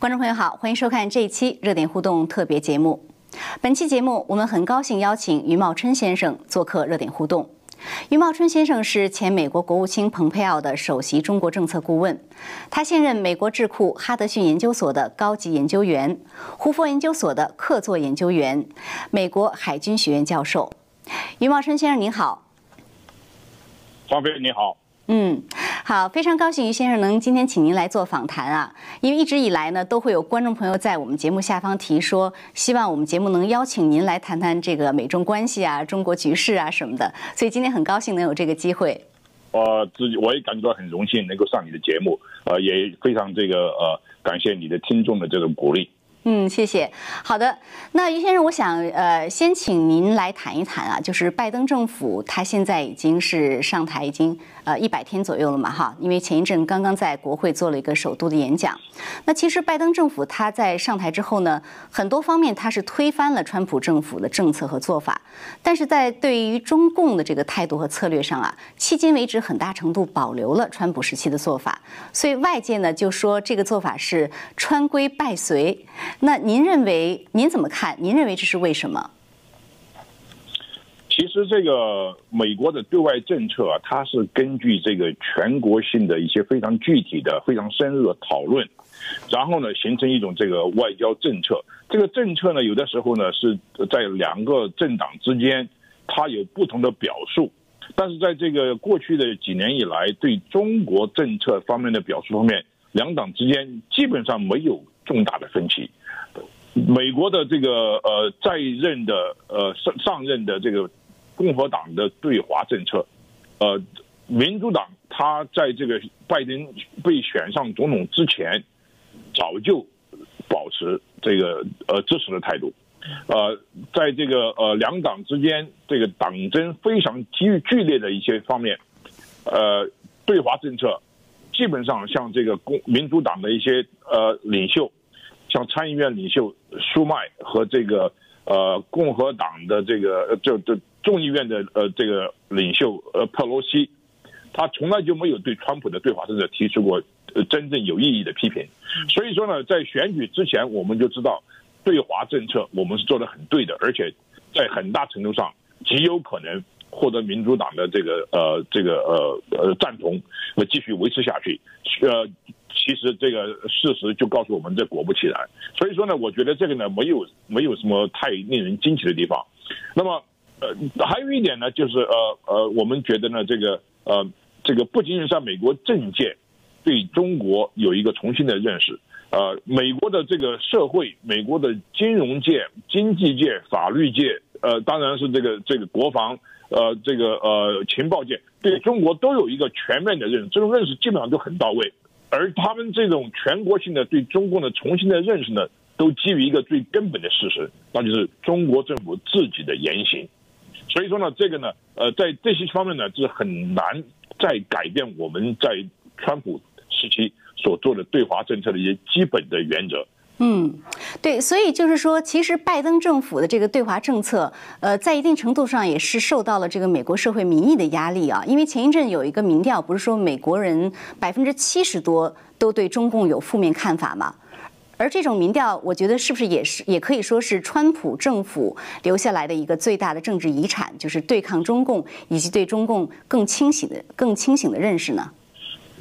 观众朋友好，欢迎收看这一期热点互动特别节目。本期节目，我们很高兴邀请余茂春先生做客热点互动。余茂春先生是前美国国务卿蓬佩奥的首席中国政策顾问，他现任美国智库哈德逊研究所的高级研究员，胡佛研究所的客座研究员，美国海军学院教授。余茂春先生您好，方飞你好。嗯，好，非常高兴于先生能今天请您来做访谈啊，因为一直以来呢，都会有观众朋友在我们节目下方提说，希望我们节目能邀请您来谈谈这个美中关系啊、中国局势啊什么的，所以今天很高兴能有这个机会。我自己我也感觉到很荣幸能够上你的节目，呃，也非常这个呃感谢你的听众的这种鼓励。嗯，谢谢。好的，那于先生，我想呃，先请您来谈一谈啊，就是拜登政府他现在已经是上台已经呃一百天左右了嘛，哈，因为前一阵刚刚在国会做了一个首都的演讲。那其实拜登政府他在上台之后呢，很多方面他是推翻了川普政府的政策和做法，但是在对于中共的这个态度和策略上啊，迄今为止很大程度保留了川普时期的做法，所以外界呢就说这个做法是川规败随。那您认为您怎么看？您认为这是为什么？其实这个美国的对外政策啊，它是根据这个全国性的一些非常具体的、非常深入的讨论，然后呢形成一种这个外交政策。这个政策呢，有的时候呢是在两个政党之间，它有不同的表述。但是在这个过去的几年以来，对中国政策方面的表述方面，两党之间基本上没有重大的分歧。美国的这个呃在任的呃上上任的这个共和党的对华政策，呃，民主党他在这个拜登被选上总统之前，早就保持这个呃支持的态度，呃，在这个呃两党之间这个党争非常激剧烈的一些方面，呃，对华政策基本上像这个共民主党的一些呃领袖。像参议院领袖舒麦和这个呃共和党的这个就就众议院的呃这个领袖呃佩洛西，他从来就没有对川普的对华政策提出过呃真正有意义的批评。所以说呢，在选举之前我们就知道对华政策我们是做的很对的，而且在很大程度上极有可能获得民主党的这个呃这个呃呃赞同，呃继续维持下去，呃。其实这个事实就告诉我们，这果不其然。所以说呢，我觉得这个呢，没有没有什么太令人惊奇的地方。那么，呃，还有一点呢，就是呃呃，我们觉得呢，这个呃这个不仅仅是美国政界对中国有一个重新的认识，呃，美国的这个社会、美国的金融界、经济界、法律界，呃，当然是这个这个国防，呃，这个呃情报界，对中国都有一个全面的认识，这种认识基本上都很到位。而他们这种全国性的对中共的重新的认识呢，都基于一个最根本的事实，那就是中国政府自己的言行。所以说呢，这个呢，呃，在这些方面呢，是很难再改变我们在川普时期所做的对华政策的一些基本的原则。嗯，对，所以就是说，其实拜登政府的这个对华政策，呃，在一定程度上也是受到了这个美国社会民意的压力啊。因为前一阵有一个民调，不是说美国人百分之七十多都对中共有负面看法吗？而这种民调，我觉得是不是也是也可以说是川普政府留下来的一个最大的政治遗产，就是对抗中共以及对中共更清醒的、更清醒的认识呢？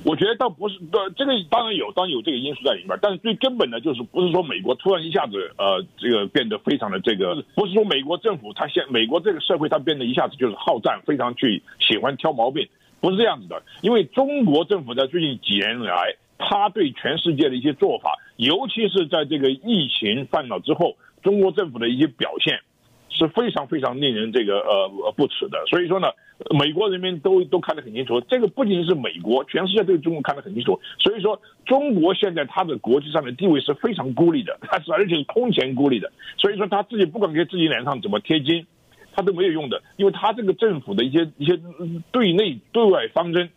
我觉得倒不是，这个当然有，当然有这个因素在里面，但是最根本的就是不是说美国突然一下子，呃，这个变得非常的这个，不是说美国政府它现美国这个社会它变得一下子就是好战，非常去喜欢挑毛病，不是这样子的。因为中国政府在最近几年来，他对全世界的一些做法，尤其是在这个疫情犯了之后，中国政府的一些表现。是非常非常令人这个呃不齿的，所以说呢，美国人民都都看得很清楚，这个不仅是美国，全世界对中国看得很清楚。所以说，中国现在它的国际上的地位是非常孤立的，它是而且是空前孤立的。所以说，他自己不管给自己脸上怎么贴金，他都没有用的，因为他这个政府的一些一些对内对外方针，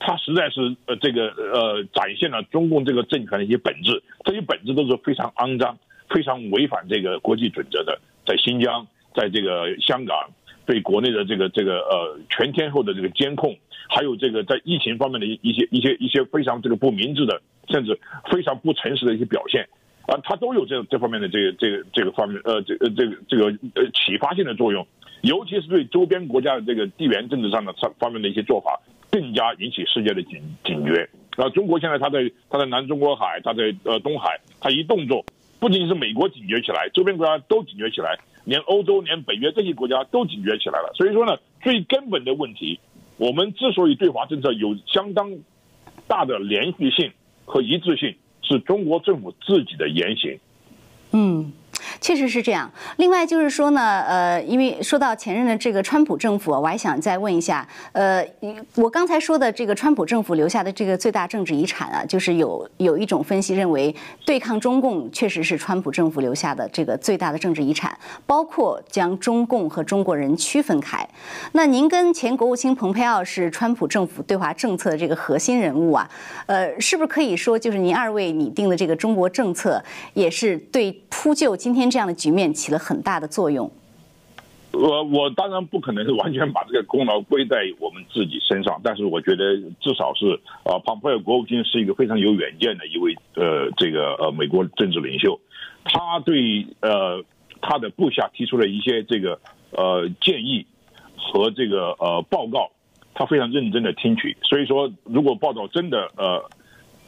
他实在是呃这个呃展现了中共这个政权的一些本质，这些本质都是非常肮脏、非常违反这个国际准则的，在新疆。在这个香港对国内的这个这个呃全天候的这个监控，还有这个在疫情方面的一一些一些一些非常这个不明智的，甚至非常不诚实的一些表现，啊，它都有这这方面的这个这个这个方面呃这这个这个呃启发性的作用，尤其是对周边国家的这个地缘政治上的方方面的一些做法，更加引起世界的警警觉。啊，中国现在它在它在南中国海，它在呃东海，它一动作，不仅仅是美国警觉起来，周边国家都警觉起来，连欧洲、连北约这些国家都警觉起来了。所以说呢，最根本的问题，我们之所以对华政策有相当大的连续性和一致性。是中国政府自己的言行。嗯。确实是这样。另外就是说呢，呃，因为说到前任的这个川普政府，我还想再问一下，呃，我刚才说的这个川普政府留下的这个最大政治遗产啊，就是有有一种分析认为，对抗中共确实是川普政府留下的这个最大的政治遗产，包括将中共和中国人区分开。那您跟前国务卿蓬佩奥是川普政府对华政策的这个核心人物啊，呃，是不是可以说，就是您二位拟定的这个中国政策，也是对铺就今天？这样的局面起了很大的作用。我我当然不可能是完全把这个功劳归在我们自己身上，但是我觉得至少是啊，庞佩尔国务卿是一个非常有远见的一位呃这个呃美国政治领袖，他对呃他的部下提出了一些这个呃建议和这个呃报告，他非常认真的听取，所以说如果报道真的呃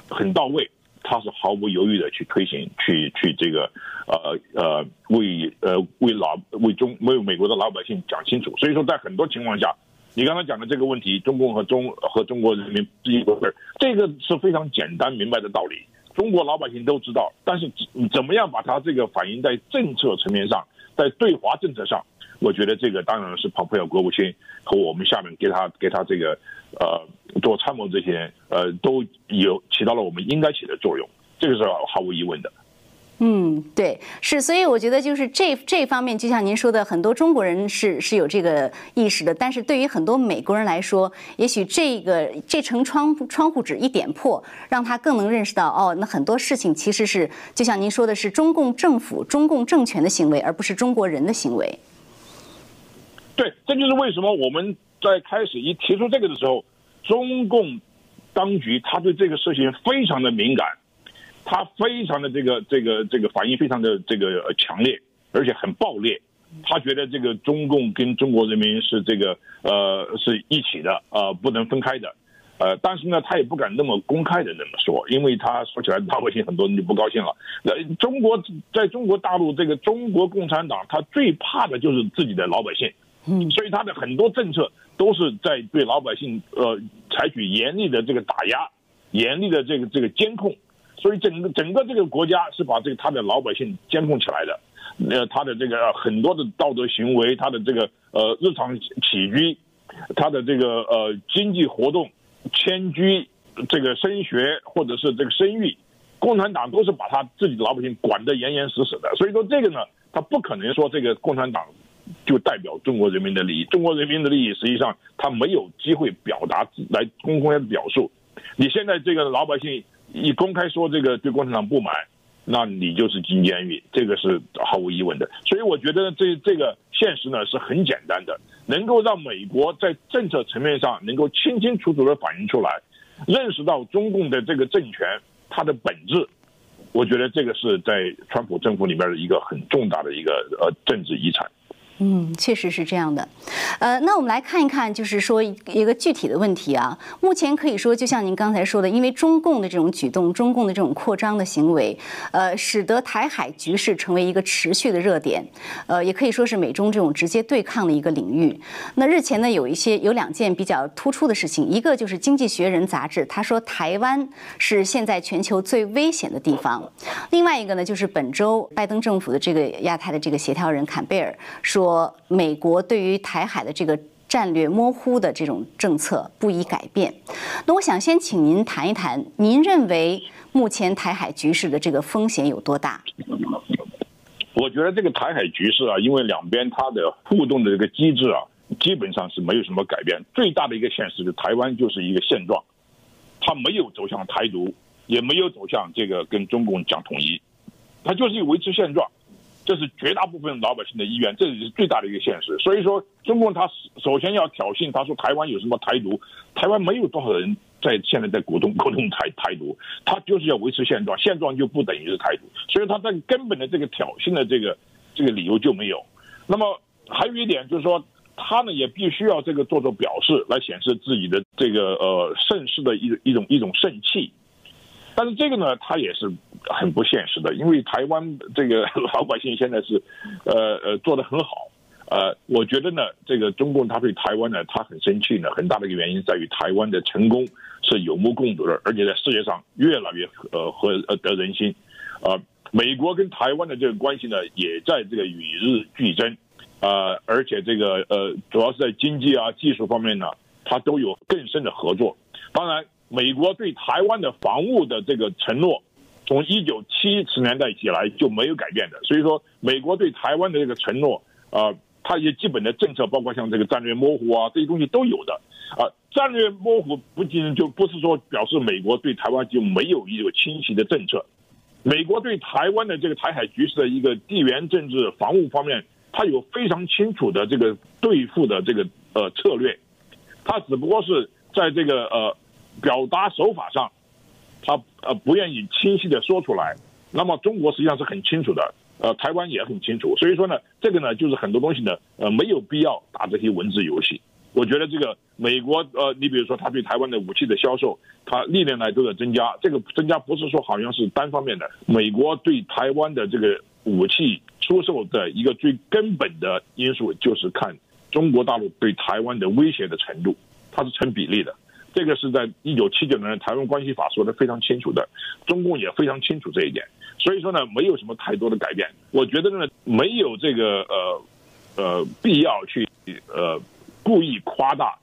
很到位。他是毫不犹豫的去推行，去去这个，呃呃，为呃为老为中为美国的老百姓讲清楚。所以说，在很多情况下，你刚才讲的这个问题，中共和中和中国人民是一回事这个是非常简单明白的道理，中国老百姓都知道。但是怎么样把它这个反映在政策层面上，在对华政策上？我觉得这个当然是蓬佩奥国务卿和我们下面给他给他这个呃做参谋这些呃都有起到了我们应该起的作用，这个是毫无疑问的。嗯，对，是，所以我觉得就是这这方面，就像您说的，很多中国人是是有这个意识的，但是对于很多美国人来说，也许这个这层窗窗户纸一点破，让他更能认识到，哦，那很多事情其实是就像您说的是中共政府、中共政权的行为，而不是中国人的行为。对，这就是为什么我们在开始一提出这个的时候，中共当局他对这个事情非常的敏感，他非常的这个这个这个反应非常的这个强烈，而且很暴烈。他觉得这个中共跟中国人民是这个呃是一起的呃不能分开的，呃，但是呢，他也不敢那么公开的那么说，因为他说起来老百姓很多人就不高兴了。那中国在中国大陆这个中国共产党，他最怕的就是自己的老百姓。嗯，所以他的很多政策都是在对老百姓呃采取严厉的这个打压，严厉的这个这个监控，所以整个整个这个国家是把这个他的老百姓监控起来的，呃，他的这个很多的道德行为，他的这个呃日常起居，他的这个呃经济活动，迁居，这个升学或者是这个生育，共产党都是把他自己的老百姓管得严严实实的，所以说这个呢，他不可能说这个共产党。就代表中国人民的利益，中国人民的利益实际上他没有机会表达来公开表述。你现在这个老百姓一公开说这个对共产党不满，那你就是进监狱，这个是毫无疑问的。所以我觉得这这个现实呢是很简单的，能够让美国在政策层面上能够清清楚楚的反映出来，认识到中共的这个政权它的本质，我觉得这个是在川普政府里面的一个很重大的一个呃政治遗产。嗯，确实是这样的，呃，那我们来看一看，就是说一个具体的问题啊。目前可以说，就像您刚才说的，因为中共的这种举动，中共的这种扩张的行为，呃，使得台海局势成为一个持续的热点，呃，也可以说是美中这种直接对抗的一个领域。那日前呢，有一些有两件比较突出的事情，一个就是《经济学人》杂志，他说台湾是现在全球最危险的地方；另外一个呢，就是本周拜登政府的这个亚太的这个协调人坎贝尔说。说美国对于台海的这个战略模糊的这种政策不宜改变。那我想先请您谈一谈，您认为目前台海局势的这个风险有多大？我觉得这个台海局势啊，因为两边它的互动的这个机制啊，基本上是没有什么改变。最大的一个现实是台湾就是一个现状，它没有走向台独，也没有走向这个跟中共讲统一，它就是维持现状。这是绝大部分老百姓的意愿，这也是最大的一个现实。所以说，中共他首先要挑衅，他说台湾有什么台独？台湾没有多少人在现在在鼓动 鼓动台台独，他就是要维持现状，现状就不等于是台独，所以他在根本的这个挑衅的这个这个理由就没有。那么还有一点就是说，他呢也必须要这个做做表示，来显示自己的这个呃盛世的一一种一种盛气。但是这个呢，他也是很不现实的，因为台湾这个 老百姓现在是呃呃做的很好。呃，我觉得呢，这个中共他对台湾呢，他很生气呢，很大的一个原因在于台湾的成功是有目共睹的，而且在世界上越来越呃和呃得人心。呃，美国跟台湾的这个关系呢，也在这个与日俱增。呃，而且这个呃，主要是在经济啊、技术方面呢，它都有更深的合作。当然，美国对台湾的防务的这个承诺，从一九七十年代以来就没有改变的。所以说，美国对台湾的这个承诺啊。它一些基本的政策，包括像这个战略模糊啊，这些东西都有的啊。战略模糊不仅就不是说表示美国对台湾就没有一个清晰的政策，美国对台湾的这个台海局势的一个地缘政治防务方面，它有非常清楚的这个对付的这个呃策略，它只不过是在这个呃表达手法上，他呃不愿意清晰的说出来。那么中国实际上是很清楚的。呃，台湾也很清楚，所以说呢，这个呢，就是很多东西呢，呃，没有必要打这些文字游戏。我觉得这个美国，呃，你比如说他对台湾的武器的销售，他历年来都在增加。这个增加不是说好像是单方面的，美国对台湾的这个武器出售的一个最根本的因素，就是看中国大陆对台湾的威胁的程度，它是成比例的。这个是在一九七九年的台湾关系法说的非常清楚的，中共也非常清楚这一点，所以说呢，没有什么太多的改变。我觉得呢，没有这个呃呃必要去呃故意夸大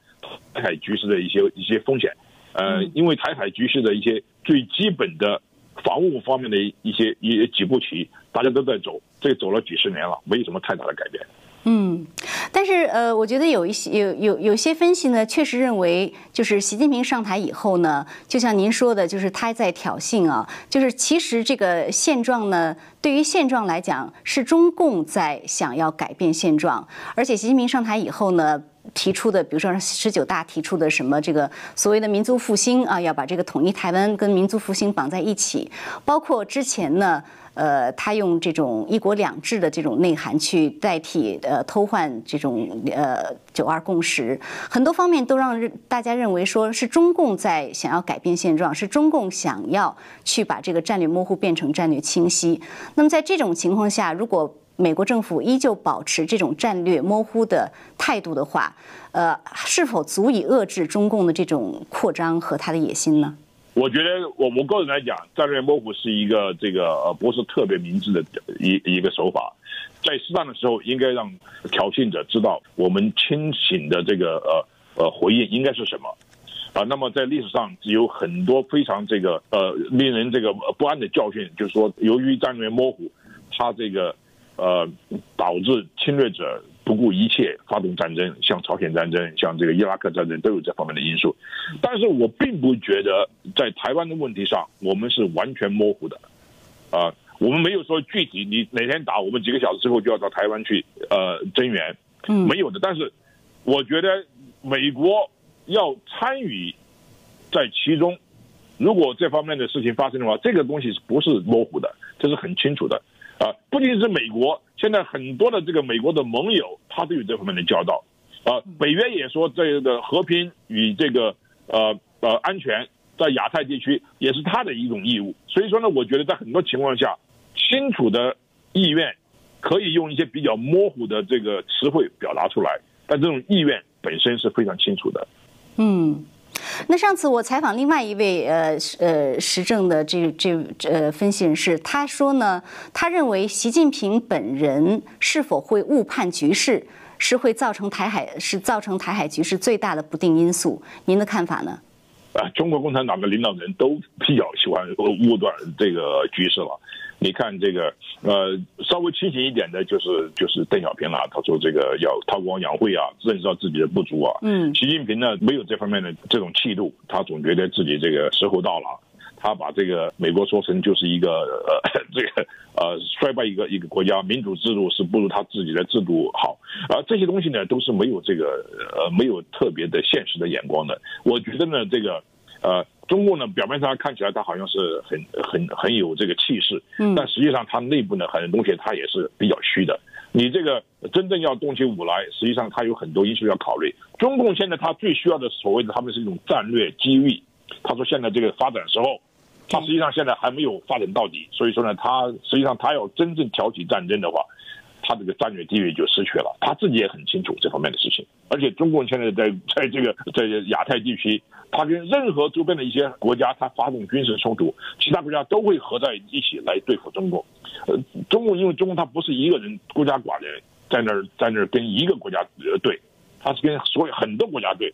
台海局势的一些一些风险，呃，因为台海局势的一些最基本的防务方面的一些一几步棋，大家都在走，这走了几十年了，没有什么太大的改变。嗯，但是呃，我觉得有一些有有有些分析呢，确实认为就是习近平上台以后呢，就像您说的，就是他在挑衅啊，就是其实这个现状呢，对于现状来讲，是中共在想要改变现状，而且习近平上台以后呢，提出的，比如说十九大提出的什么这个所谓的民族复兴啊，要把这个统一台湾跟民族复兴绑在一起，包括之前呢。呃，他用这种一国两制的这种内涵去代替呃偷换这种呃九二共识，很多方面都让大家认为说是中共在想要改变现状，是中共想要去把这个战略模糊变成战略清晰。那么在这种情况下，如果美国政府依旧保持这种战略模糊的态度的话，呃，是否足以遏制中共的这种扩张和他的野心呢？我觉得我我个人来讲，战略模糊是一个这个呃不是特别明智的一一个手法，在适当的时候应该让挑衅者知道我们清醒的这个呃呃回应应该是什么啊。那么在历史上有很多非常这个呃令人这个不安的教训，就是说由于战略模糊，他这个呃导致侵略者。不顾一切发动战争，像朝鲜战争、像这个伊拉克战争都有这方面的因素。但是我并不觉得在台湾的问题上我们是完全模糊的，啊，我们没有说具体你哪天打，我们几个小时之后就要到台湾去呃增援，没有的。但是我觉得美国要参与在其中，如果这方面的事情发生的话，这个东西是不是模糊的？这是很清楚的。啊，不仅是美国，现在很多的这个美国的盟友，他都有这方面的交道。啊，北约也说这个和平与这个呃呃安全在亚太地区也是他的一种义务。所以说呢，我觉得在很多情况下，清楚的意愿可以用一些比较模糊的这个词汇表达出来，但这种意愿本身是非常清楚的。嗯。那上次我采访另外一位呃呃时政的这这呃分析人士，他说呢，他认为习近平本人是否会误判局势，是会造成台海是造成台海局势最大的不定因素。您的看法呢？啊，中国共产党的领导人都比较喜欢误断这个局势了。你看这个，呃，稍微清醒一点的，就是就是邓小平了。他说这个要韬光养晦啊，认识到自己的不足啊。嗯。习近平呢，没有这方面的这种气度，他总觉得自己这个时候到了。他把这个美国说成就是一个呃 这个呃衰败一个一个国家，民主制度是不如他自己的制度好。而这些东西呢，都是没有这个呃没有特别的现实的眼光的。我觉得呢，这个呃，中共呢表面上看起来它好像是很很很有这个气势，嗯，但实际上它内部呢很多东西它也是比较虚的。你这个真正要动起武来，实际上它有很多因素要考虑。中共现在它最需要的所谓的他们是一种战略机遇。他说现在这个发展时候，他实际上现在还没有发展到底，所以说呢，他实际上他要真正挑起战争的话。他这个战略地位就失去了，他自己也很清楚这方面的事情。而且中共现在在在这个在亚太地区，他跟任何周边的一些国家，他发动军事冲突，其他国家都会合在一起来对付中共。呃，中共因为中共他不是一个人孤家寡人在那儿在那儿跟一个国家呃对，他是跟所有很多国家对。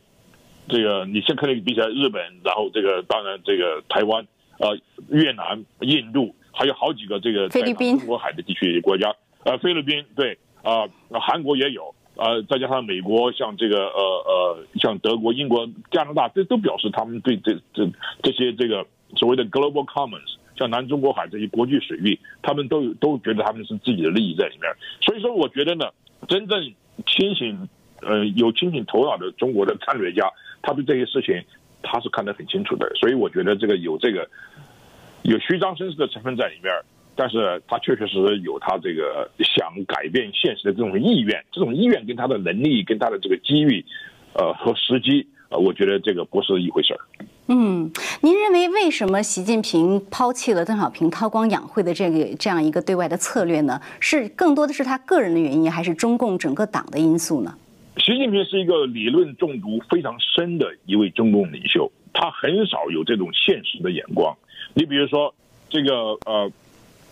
这个你先可以比起来，日本，然后这个当然这个台湾，呃，越南、印度，还有好几个这个菲律宾、中国海的地区国家。呃，菲律宾对啊，韩国也有，呃，再加上美国，像这个呃呃，像德国、英国、加拿大，这都表示他们对这这这些这个所谓的 global commons，像南中国海这些国际水域，他们都都觉得他们是自己的利益在里面。所以说，我觉得呢，真正清醒呃有清醒头脑的中国的战略家，他对这些事情他是看得很清楚的。所以我觉得这个有这个有虚张声势的成分在里面。但是他确确实实有他这个想改变现实的这种意愿，这种意愿跟他的能力、跟他的这个机遇，呃和时机，呃，我觉得这个不是一回事儿。嗯，您认为为什么习近平抛弃了邓小平韬光养晦的这个这样一个对外的策略呢？是更多的是他个人的原因，还是中共整个党的因素呢？习近平是一个理论中毒非常深的一位中共领袖，他很少有这种现实的眼光。你比如说这个呃。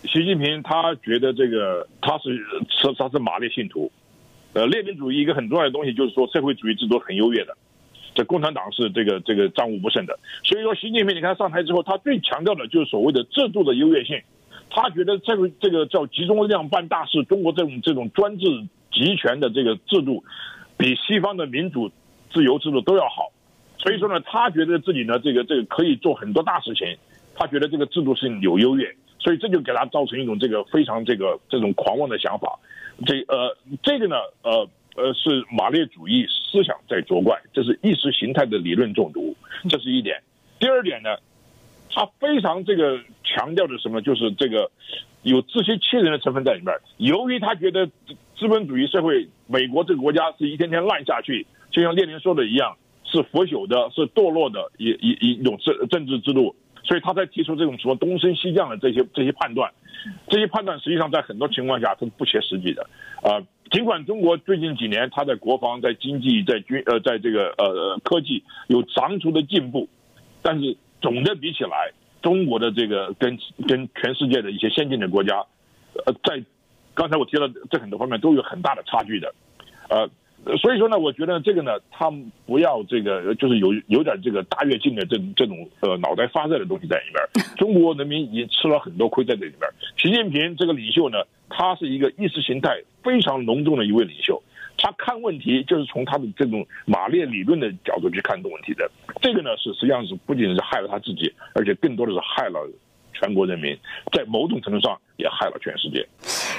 习近平他觉得这个他是他是马列信徒，呃，列宁主义一个很重要的东西就是说社会主义制度很优越的，这共产党是这个这个战无不胜的。所以说习近平你看上台之后，他最强调的就是所谓的制度的优越性，他觉得这个这个叫集中力量办大事，中国这种这种专制集权的这个制度，比西方的民主自由制度都要好。所以说呢，他觉得自己呢这个这个可以做很多大事情，他觉得这个制度是有优越。所以这就给他造成一种这个非常这个这种狂妄的想法，这呃这个呢呃呃是马列主义思想在作怪，这是意识形态的理论中毒，这是一点。第二点呢，他非常这个强调的什么，就是这个有自欺欺人的成分在里面。由于他觉得资本主义社会，美国这个国家是一天天烂下去，就像列宁说的一样，是腐朽的，是堕落的一一一种政政治制度。所以他在提出这种什么东升西降的这些这些判断，这些判断实际上在很多情况下是不切实际的。啊，尽管中国最近几年它在国防、在经济、在军呃在这个呃科技有长足的进步，但是总的比起来，中国的这个跟跟全世界的一些先进的国家，呃，在刚才我提了这很多方面都有很大的差距的，呃。所以说呢，我觉得这个呢，他不要这个，就是有有点这个大跃进的这这种呃脑袋发热的东西在里边。中国人民已经吃了很多亏在这里边。习近平这个领袖呢，他是一个意识形态非常浓重的一位领袖，他看问题就是从他的这种马列理论的角度去看这个问题的。这个呢是实际上是不仅是害了他自己，而且更多的是害了全国人民，在某种程度上也害了全世界。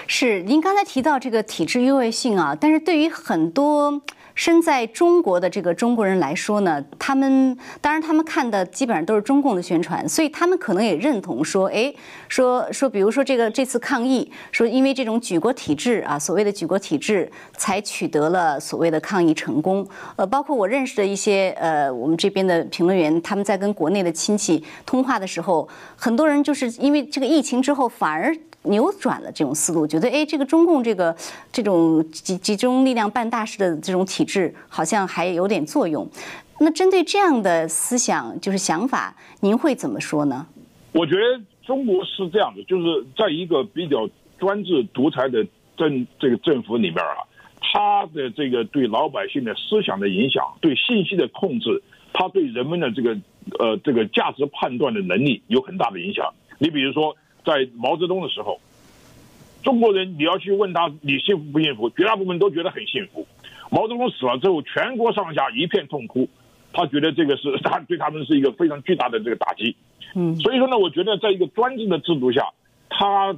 是，您刚才提到这个体制优越性啊，但是对于很多。身在中国的这个中国人来说呢，他们当然他们看的基本上都是中共的宣传，所以他们可能也认同说，哎，说说，比如说这个这次抗议，说因为这种举国体制啊，所谓的举国体制才取得了所谓的抗议成功。呃，包括我认识的一些呃，我们这边的评论员，他们在跟国内的亲戚通话的时候，很多人就是因为这个疫情之后反而。扭转了这种思路，觉得哎，这个中共这个这种集集中力量办大事的这种体制，好像还有点作用。那针对这样的思想，就是想法，您会怎么说呢？我觉得中国是这样的，就是在一个比较专制独裁的政这个政府里边啊，他的这个对老百姓的思想的影响，对信息的控制，他对人们的这个呃这个价值判断的能力有很大的影响。你比如说。在毛泽东的时候，中国人你要去问他你幸福不幸福，绝大部分都觉得很幸福。毛泽东死了之后，全国上下一片痛哭，他觉得这个是他对他们是一个非常巨大的这个打击。嗯，所以说呢，我觉得在一个专制的制度下，他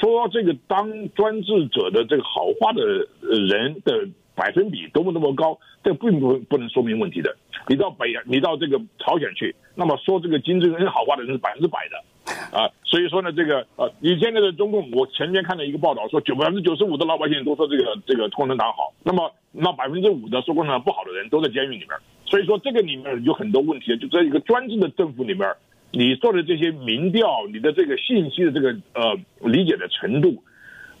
说这个当专制者的这个好话的人的百分比多么多么高，这并不不能说明问题的。你到北，你到这个朝鲜去，那么说这个金正恩好话的人是百分之百的，啊，所以说呢，这个呃，你现在的中共，我前天看了一个报道，说九百分之九十五的老百姓都说这个这个共产党好，那么那百分之五的说共产党不好的人都在监狱里面，所以说这个里面有很多问题，就在一个专制的政府里面，你做的这些民调，你的这个信息的这个呃理解的程度。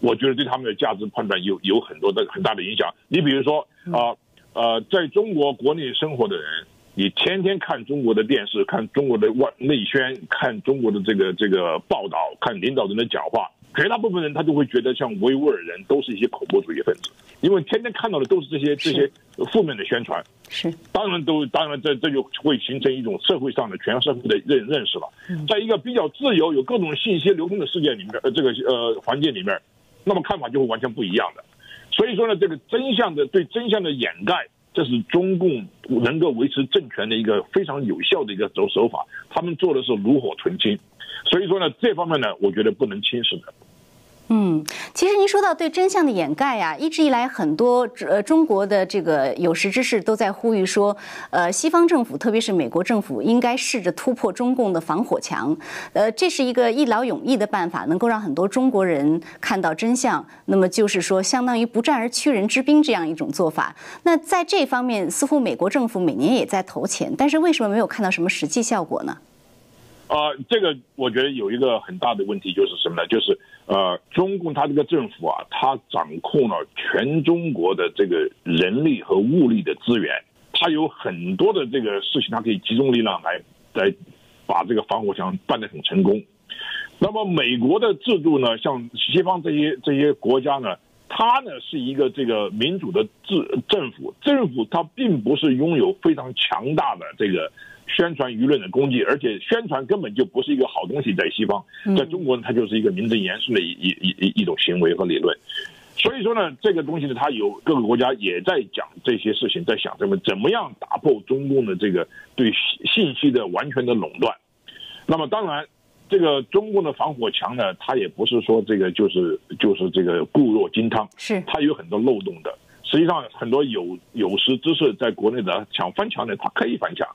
我觉得对他们的价值判断有有很多的很大的影响。你比如说啊呃，在中国国内生活的人，你天天看中国的电视，看中国的外内宣，看中国的这个这个报道，看领导人的讲话，绝大部分人他就会觉得像维吾尔人都是一些恐怖主义分子，因为天天看到的都是这些这些负面的宣传。是，当然都当然这这就会形成一种社会上的全社会的认认识了。在一个比较自由、有各种信息流通的世界里面，呃，这个呃环境里面。那么看法就会完全不一样的，所以说呢，这个真相的对真相的掩盖，这是中共能够维持政权的一个非常有效的一个走手法。他们做的是炉火纯青，所以说呢，这方面呢，我觉得不能轻视的。嗯，其实您说到对真相的掩盖呀，一直以来很多呃中国的这个有识之士都在呼吁说，呃，西方政府特别是美国政府应该试着突破中共的防火墙，呃，这是一个一劳永逸的办法，能够让很多中国人看到真相。那么就是说，相当于不战而屈人之兵这样一种做法。那在这方面，似乎美国政府每年也在投钱，但是为什么没有看到什么实际效果呢？啊，这个我觉得有一个很大的问题就是什么呢？就是呃，中共他这个政府啊，他掌控了全中国的这个人力和物力的资源，他有很多的这个事情，他可以集中力量来来把这个防火墙办得很成功。那么美国的制度呢，像西方这些这些国家呢，它呢是一个这个民主的制政府，政府它并不是拥有非常强大的这个。宣传舆论的攻击，而且宣传根本就不是一个好东西，在西方，在中国呢，它就是一个名正言顺的一一一一一种行为和理论。所以说呢，这个东西呢，它有各个国家也在讲这些事情，在想怎么怎么样打破中共的这个对信息的完全的垄断。那么当然，这个中共的防火墙呢，它也不是说这个就是就是这个固若金汤，是它有很多漏洞的。实际上，很多有有识之士在国内的想翻墙的，他可以翻墙。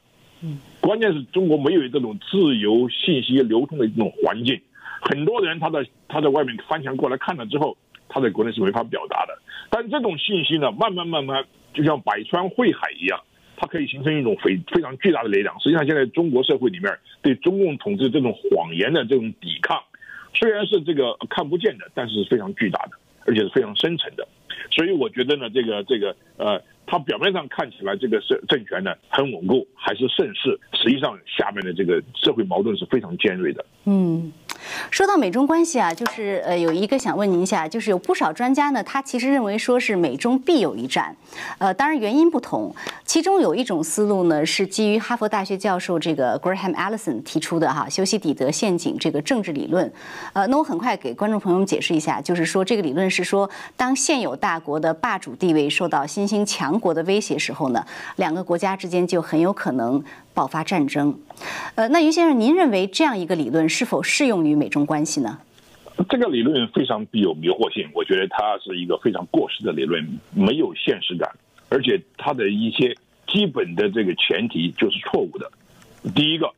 关键是中国没有这种自由信息流通的这种环境，很多人他在他在外面翻墙过来看了之后，他在国内是没法表达的。但这种信息呢，慢慢慢慢就像百川汇海一样，它可以形成一种非非常巨大的力量。实际上，现在中国社会里面对中共统治这种谎言的这种抵抗，虽然是这个看不见的，但是是非常巨大的，而且是非常深层的。所以我觉得呢，这个这个呃。他表面上看起来这个政政权呢很稳固，还是盛世，实际上下面的这个社会矛盾是非常尖锐的。嗯。说到美中关系啊，就是呃有一个想问您一下，就是有不少专家呢，他其实认为说是美中必有一战，呃，当然原因不同，其中有一种思路呢是基于哈佛大学教授这个 Graham Allison 提出的哈修昔底德陷阱这个政治理论，呃，那我很快给观众朋友们解释一下，就是说这个理论是说，当现有大国的霸主地位受到新兴强国的威胁时候呢，两个国家之间就很有可能。爆发战争，呃，那于先生，您认为这样一个理论是否适用于美中关系呢？这个理论非常具有迷惑性，我觉得它是一个非常过时的理论，没有现实感，而且它的一些基本的这个前提就是错误的。第一个，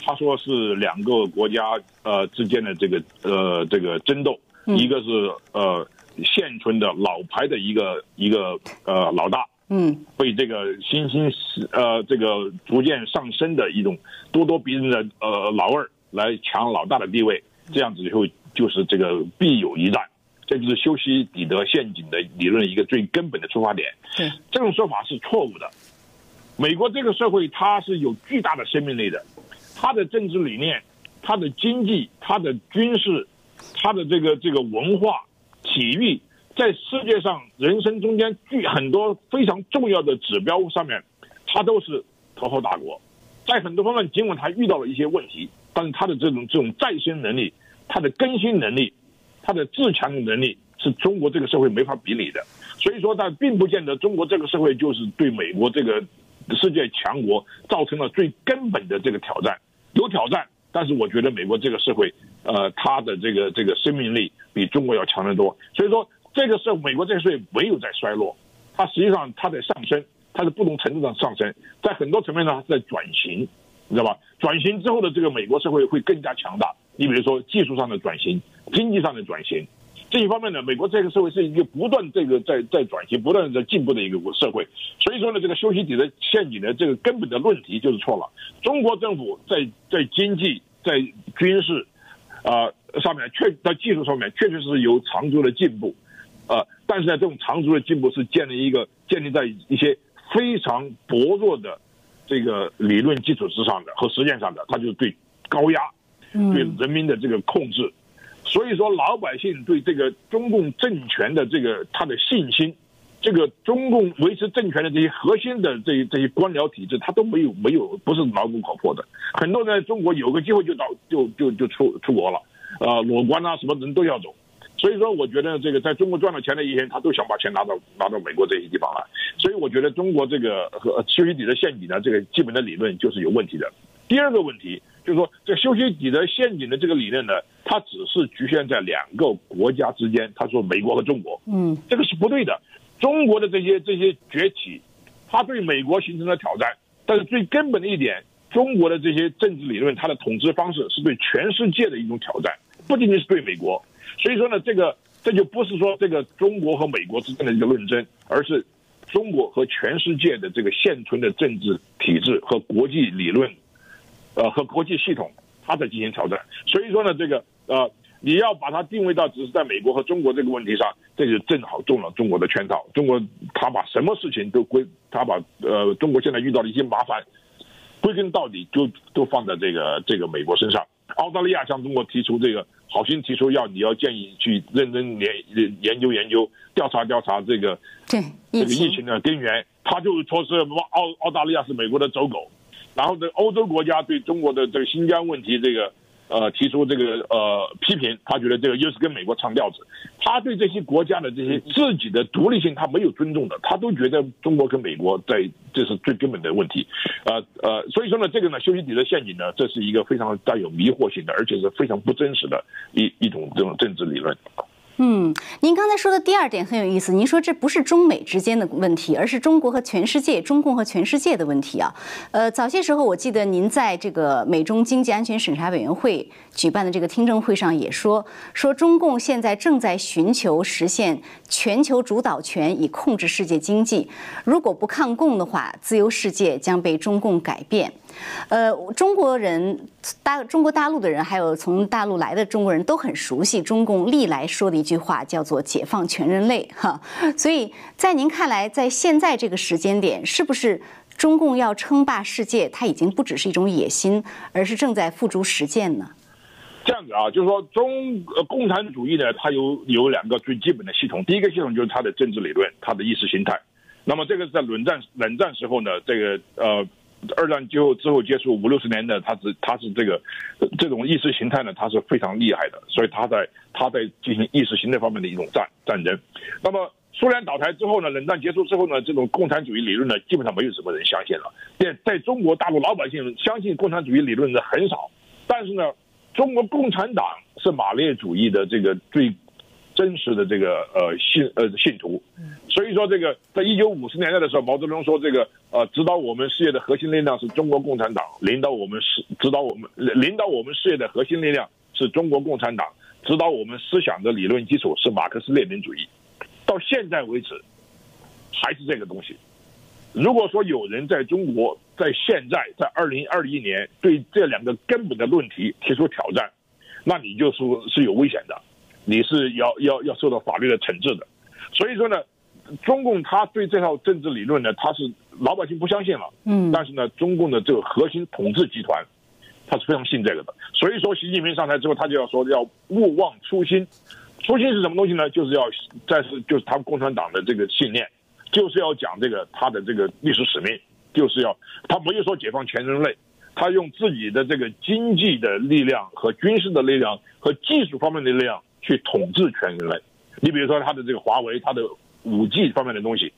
他说是两个国家呃之间的这个呃这个争斗，一个是呃现存的老牌的一个一个呃老大。嗯，被这个新兴呃这个逐渐上升的一种咄咄逼人的呃老二来抢老大的地位，这样子以后就是这个必有一战，这就是修昔底德陷阱的理论一个最根本的出发点。对，这种说法是错误的。美国这个社会它是有巨大的生命力的，它的政治理念、它的经济、它的军事、它的这个这个文化、体育。在世界上，人生中间具很多非常重要的指标上面，它都是头号大国。在很多方面，尽管它遇到了一些问题，但是它的这种这种再生能力、它的更新能力、它的自强能力，是中国这个社会没法比拟的。所以说，但并不见得中国这个社会就是对美国这个世界强国造成了最根本的这个挑战。有挑战，但是我觉得美国这个社会，呃，它的这个这个生命力比中国要强得多。所以说。这个时候美国这个税没有在衰落，它实际上它在上升，它是不同程度上上升，在很多层面上它是在转型，你知道吧？转型之后的这个美国社会会更加强大。你比如说技术上的转型，经济上的转型。这一方面呢，美国这个社会是一个不断这个在在转型、不断在进步的一个社会。所以说呢，这个修昔底德陷阱的这个根本的论题就是错了。中国政府在在经济、在军事，啊上面确在技术上面确确实实有长足的进步，呃，但是呢，这种长足的进步是建立一个建立在一些非常薄弱的这个理论基础之上的和实践上的，它就是对高压、对人民的这个控制。所以说，老百姓对这个中共政权的这个他的信心，这个中共维持政权的这些核心的这这些官僚体制，他都没有没有不是牢固可破的。很多人在中国有个机会就到就就就出出国了，呃，裸官啊什么人都要走。所以说，我觉得这个在中国赚了钱的一些人，他都想把钱拿到拿到美国这些地方来。所以我觉得中国这个和修昔底德陷阱呢，这个基本的理论就是有问题的。第二个问题就是说，这修昔底德陷阱的这个理论呢。它只是局限在两个国家之间，他说美国和中国，嗯，这个是不对的。中国的这些这些崛起，它对美国形成了挑战。但是最根本的一点，中国的这些政治理论，它的统治方式是对全世界的一种挑战，不仅仅是对美国。所以说呢，这个这就不是说这个中国和美国之间的一个论争，而是中国和全世界的这个现存的政治体制和国际理论，呃，和国际系统，它在进行挑战。所以说呢，这个。呃，你要把它定位到只是在美国和中国这个问题上，这就正好中了中国的圈套。中国他把什么事情都归他把呃中国现在遇到的一些麻烦，归根到底就都放在这个这个美国身上。澳大利亚向中国提出这个好心提出要你要建议去认真研研究研究调查调查这个对这个疫情的根源，他就说是澳澳大利亚是美国的走狗，然后这欧洲国家对中国的这个新疆问题这个。呃，提出这个呃批评，他觉得这个又是跟美国唱调子，他对这些国家的这些自己的独立性，他没有尊重的，他都觉得中国跟美国在这是最根本的问题，呃呃，所以说呢，这个呢，修昔底德陷阱呢，这是一个非常带有迷惑性的，而且是非常不真实的一一种这种政治理论。嗯，您刚才说的第二点很有意思。您说这不是中美之间的问题，而是中国和全世界、中共和全世界的问题啊。呃，早些时候我记得您在这个美中经济安全审查委员会举办的这个听证会上也说，说中共现在正在寻求实现全球主导权以控制世界经济，如果不抗共的话，自由世界将被中共改变。呃，中国人大中国大陆的人，还有从大陆来的中国人都很熟悉中共历来说的一句话，叫做“解放全人类”哈。所以在您看来，在现在这个时间点，是不是中共要称霸世界，它已经不只是一种野心，而是正在付诸实践呢？这样子啊，就是说中共产主义呢，它有有两个最基本的系统，第一个系统就是它的政治理论，它的意识形态。那么这个是在冷战冷战时候呢，这个呃。二战之后之后结束五六十年的，他是他是这个这种意识形态呢，他是非常厉害的，所以他在他在进行意识形态方面的一种战战争。那么苏联倒台之后呢，冷战结束之后呢，这种共产主义理论呢，基本上没有什么人相信了。在在中国大陆老百姓相信共产主义理论的很少，但是呢，中国共产党是马列主义的这个最。真实的这个呃信呃信徒，所以说这个在一九五十年代的时候，毛泽东说这个呃指导我们事业的核心力量是中国共产党，领导我们事指导我们领导我们事业的核心力量是中国共产党，指导我们思想的理论基础是马克思列宁主义。到现在为止，还是这个东西。如果说有人在中国在现在在二零二一年对这两个根本的论题提出挑战，那你就说是有危险的。你是要要要受到法律的惩治的，所以说呢，中共他对这套政治理论呢，他是老百姓不相信了，嗯，但是呢，中共的这个核心统治集团，他是非常信这个的，所以说习近平上台之后，他就要说要勿忘初心，初心是什么东西呢？就是要再是就是他们共产党的这个信念，就是要讲这个他的这个历史使命，就是要他没有说解放全人类。他用自己的这个经济的力量和军事的力量和技术方面的力量。去统治全人类，你比如说他的这个华为，他的五 G 方面的东西，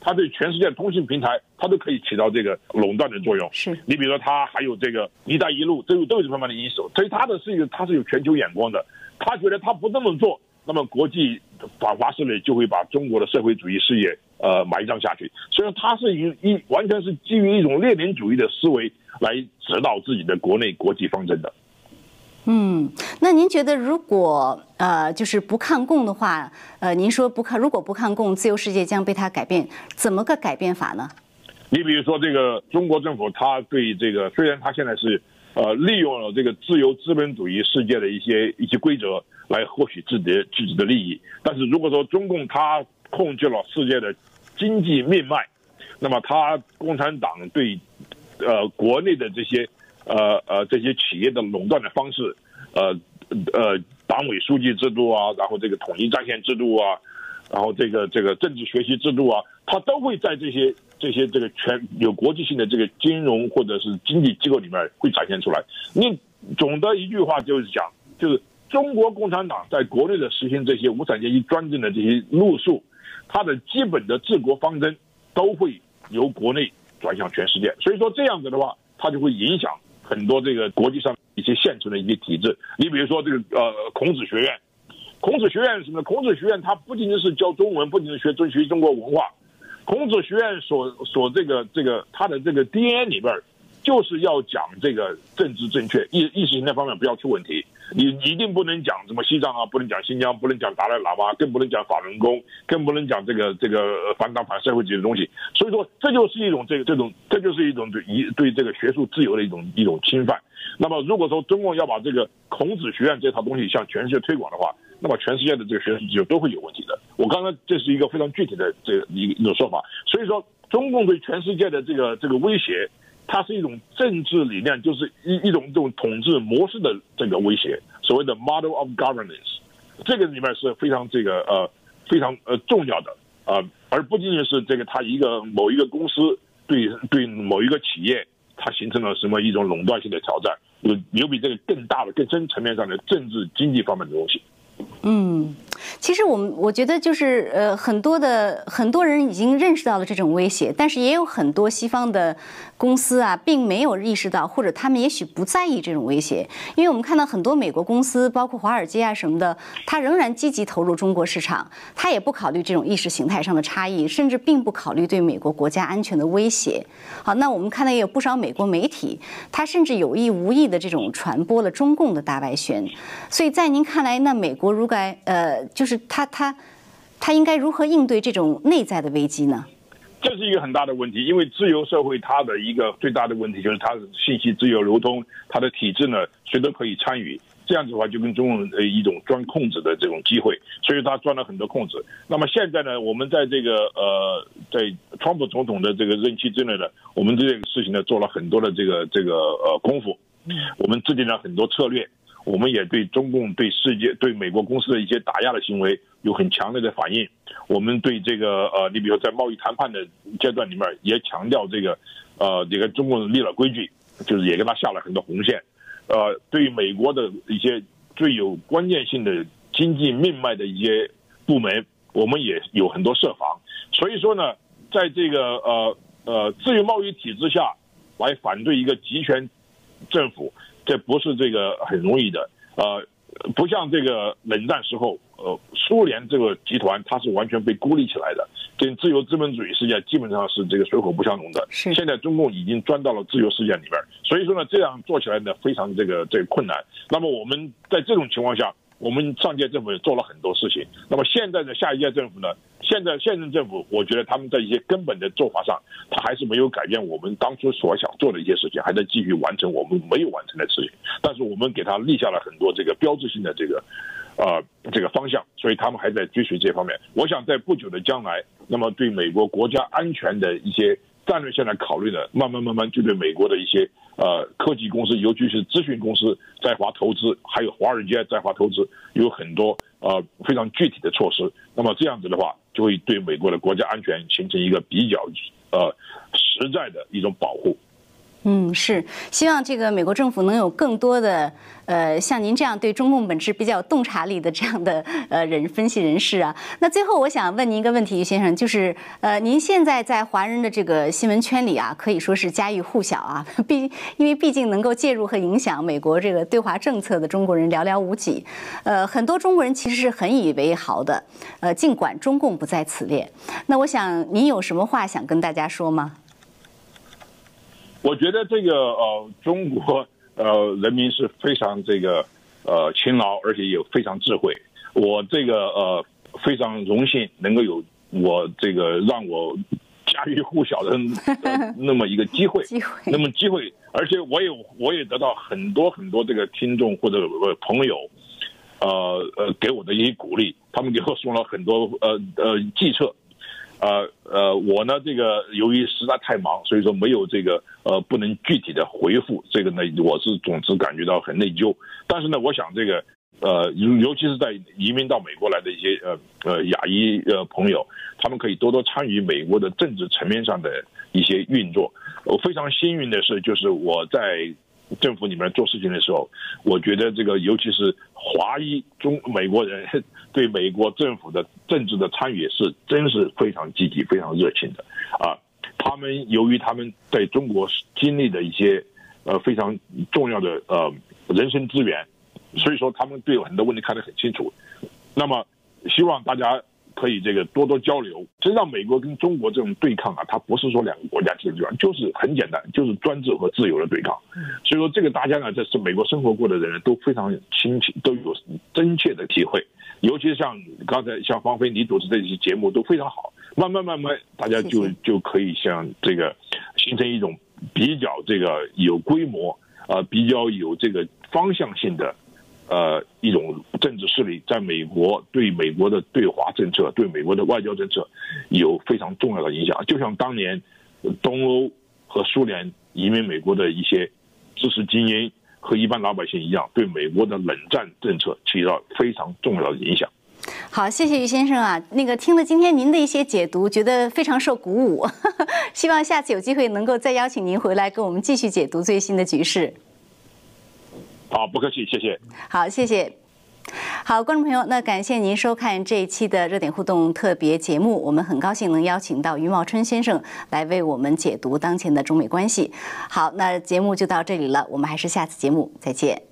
他对全世界的通信平台，他都可以起到这个垄断的作用。是你比如说他还有这个“一带一路”，都有都有这方面的因素，所以他的是一个他是有全球眼光的。他觉得他不这么做，那么国际反华势力就会把中国的社会主义事业呃埋葬下去。所以他是一一完全是基于一种列宁主义的思维来指导自己的国内国际方针的。嗯，那您觉得如果呃就是不抗共的话，呃，您说不抗如果不抗共，自由世界将被它改变，怎么个改变法呢？你比如说这个中国政府，他对这个虽然他现在是呃利用了这个自由资本主义世界的一些一些规则来获取自己的自己的利益，但是如果说中共他控制了世界的经济命脉，那么他共产党对呃国内的这些。呃呃，这些企业的垄断的方式，呃呃，党委书记制度啊，然后这个统一战线制度啊，然后这个这个政治学习制度啊，它都会在这些这些这个全有国际性的这个金融或者是经济机构里面会展现出来。你总的一句话就是讲，就是中国共产党在国内的实行这些无产阶级专政的这些路数，它的基本的治国方针都会由国内转向全世界。所以说这样子的话，它就会影响。很多这个国际上一些现存的一些体制，你比如说这个呃孔子学院，孔子学院什么？孔子学院它不仅仅是教中文，不仅是学中学习中国文化，孔子学院所所这个这个它的这个 DNA 里边。就是要讲这个政治正确，意意识形态方面不要出问题。你一定不能讲什么西藏啊，不能讲新疆，不能讲达赖喇嘛，更不能讲法轮功，更不能讲这个这个反党反社会主义的东西。所以说，这就是一种这个这种，这就是一种对一对这个学术自由的一种一种侵犯。那么，如果说中共要把这个孔子学院这套东西向全世界推广的话，那么全世界的这个学术自由都会有问题的。我刚刚这是一个非常具体的这一一种说法。所以说，中共对全世界的这个这个威胁。它是一种政治理念，就是一一种这种统治模式的这个威胁，所谓的 model of governance，这个里面是非常这个呃非常呃重要的啊，而不仅仅是这个它一个某一个公司对对某一个企业，它形成了什么一种垄断性的挑战，有有比这个更大的更深层面上的政治经济方面的东西。嗯。其实我们我觉得就是呃很多的很多人已经认识到了这种威胁，但是也有很多西方的公司啊，并没有意识到，或者他们也许不在意这种威胁，因为我们看到很多美国公司，包括华尔街啊什么的，它仍然积极投入中国市场，它也不考虑这种意识形态上的差异，甚至并不考虑对美国国家安全的威胁。好，那我们看到也有不少美国媒体，它甚至有意无意的这种传播了中共的大外宣。所以在您看来，那美国如该呃。就是他他他应该如何应对这种内在的危机呢？这是一个很大的问题，因为自由社会它的一个最大的问题就是它的信息自由流通，它的体制呢谁都可以参与，这样子的话就跟中共呃一种钻空子的这种机会，所以他钻了很多空子。那么现在呢，我们在这个呃在川普总统的这个任期之内呢，我们这个事情呢做了很多的这个这个呃功夫，我们制定了很多策略。我们也对中共对世界对美国公司的一些打压的行为有很强烈的反应。我们对这个呃，你比如说在贸易谈判的阶段里面也强调这个，呃，这个中共立了规矩，就是也跟他下了很多红线。呃，对美国的一些最有关键性的经济命脉的一些部门，我们也有很多设防。所以说呢，在这个呃呃自由贸易体制下来反对一个集权政府。这不是这个很容易的，呃，不像这个冷战时候，呃，苏联这个集团它是完全被孤立起来的，跟自由资本主义世界基本上是这个水火不相容的。是。现在中共已经钻到了自由世界里边，所以说呢，这样做起来呢非常这个这个困难。那么我们在这种情况下。我们上届政府也做了很多事情，那么现在的下一届政府呢？现在现任政府，我觉得他们在一些根本的做法上，他还是没有改变我们当初所想做的一些事情，还在继续完成我们没有完成的事情。但是我们给他立下了很多这个标志性的这个，呃，这个方向，所以他们还在追随这方面。我想在不久的将来，那么对美国国家安全的一些战略现在考虑的，慢慢慢慢就对美国的一些。呃，科技公司，尤其是咨询公司在华投资，还有华尔街在华投资，有很多呃非常具体的措施。那么这样子的话，就会对美国的国家安全形成一个比较呃实在的一种保护。嗯，是希望这个美国政府能有更多的呃像您这样对中共本质比较洞察力的这样的呃人分析人士啊。那最后我想问您一个问题，于先生，就是呃您现在在华人的这个新闻圈里啊，可以说是家喻户晓啊，毕因为毕竟能够介入和影响美国这个对华政策的中国人寥寥无几，呃，很多中国人其实是很以为豪的，呃，尽管中共不在此列。那我想您有什么话想跟大家说吗？我觉得这个呃，中国呃人民是非常这个呃勤劳，而且也非常智慧。我这个呃非常荣幸能够有我这个让我家喻户晓的那么一个机会，机会，那么机会，而且我也我也得到很多很多这个听众或者朋友，呃呃给我的一些鼓励，他们给我送了很多呃呃计策。呃呃，我呢，这个由于实在太忙，所以说没有这个呃，不能具体的回复这个呢，我是总之感觉到很内疚。但是呢，我想这个呃，尤尤其是在移民到美国来的一些呃呃亚裔呃朋友，他们可以多多参与美国的政治层面上的一些运作。我非常幸运的是，就是我在。政府里面做事情的时候，我觉得这个尤其是华裔中美国人 对美国政府的政治的参与是真是非常积极、非常热情的啊。他们由于他们在中国经历的一些呃非常重要的呃人生资源，所以说他们对很多问题看得很清楚。那么希望大家。可以这个多多交流，实际上美国跟中国这种对抗啊，它不是说两个国家之间对抗，就是很简单，就是专制和自由的对抗。所以说这个大家呢，这是美国生活过的人都非常亲切，都有真切的体会。尤其像刚才像方菲你主持这些节目都非常好，慢慢慢慢大家就就可以像这个形成一种比较这个有规模啊，比较有这个方向性的。呃，一种政治势力在美国对美国的对华政策、对美国的外交政策有非常重要的影响，就像当年东欧和苏联移民美国的一些知识精英和一般老百姓一样，对美国的冷战政策起到非常重要的影响。好，谢谢于先生啊，那个听了今天您的一些解读，觉得非常受鼓舞，希望下次有机会能够再邀请您回来跟我们继续解读最新的局势。好，不客气，谢谢。好，谢谢。好，观众朋友，那感谢您收看这一期的热点互动特别节目。我们很高兴能邀请到余茂春先生来为我们解读当前的中美关系。好，那节目就到这里了，我们还是下次节目再见。